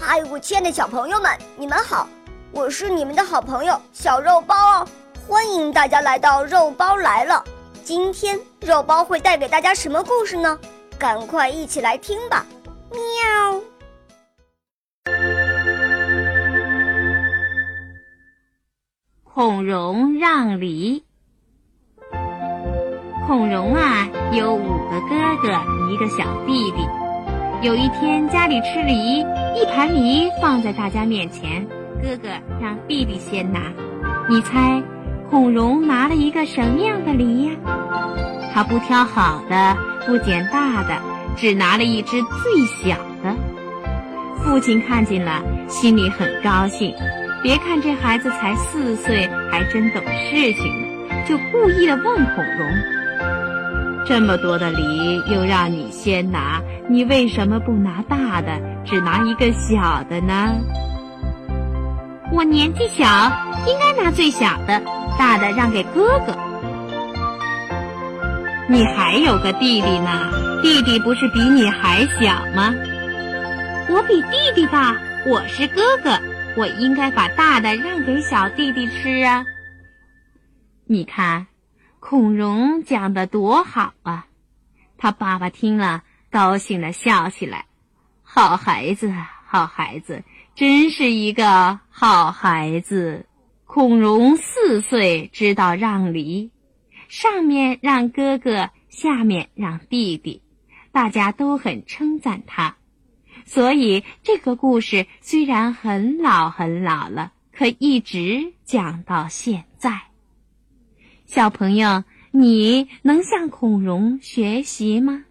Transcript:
嗨，我亲爱的小朋友们，你们好！我是你们的好朋友小肉包哦，欢迎大家来到肉包来了。今天肉包会带给大家什么故事呢？赶快一起来听吧！喵。孔融让梨。孔融啊，有五个哥哥，一个小弟弟。有一天，家里吃梨，一盘梨放在大家面前，哥哥让弟弟先拿。你猜，孔融拿了一个什么样的梨呀？他不挑好的，不捡大的，只拿了一只最小的。父亲看见了，心里很高兴。别看这孩子才四岁，还真懂事情呢，就故意的问孔融。这么多的梨，又让你先拿，你为什么不拿大的，只拿一个小的呢？我年纪小，应该拿最小的，大的让给哥哥。你还有个弟弟呢，弟弟不是比你还小吗？我比弟弟大，我是哥哥，我应该把大的让给小弟弟吃啊。你看。孔融讲的多好啊！他爸爸听了，高兴的笑起来。好孩子，好孩子，真是一个好孩子。孔融四岁知道让梨，上面让哥哥，下面让弟弟，大家都很称赞他。所以这个故事虽然很老很老了，可一直讲到现在。小朋友，你能向孔融学习吗？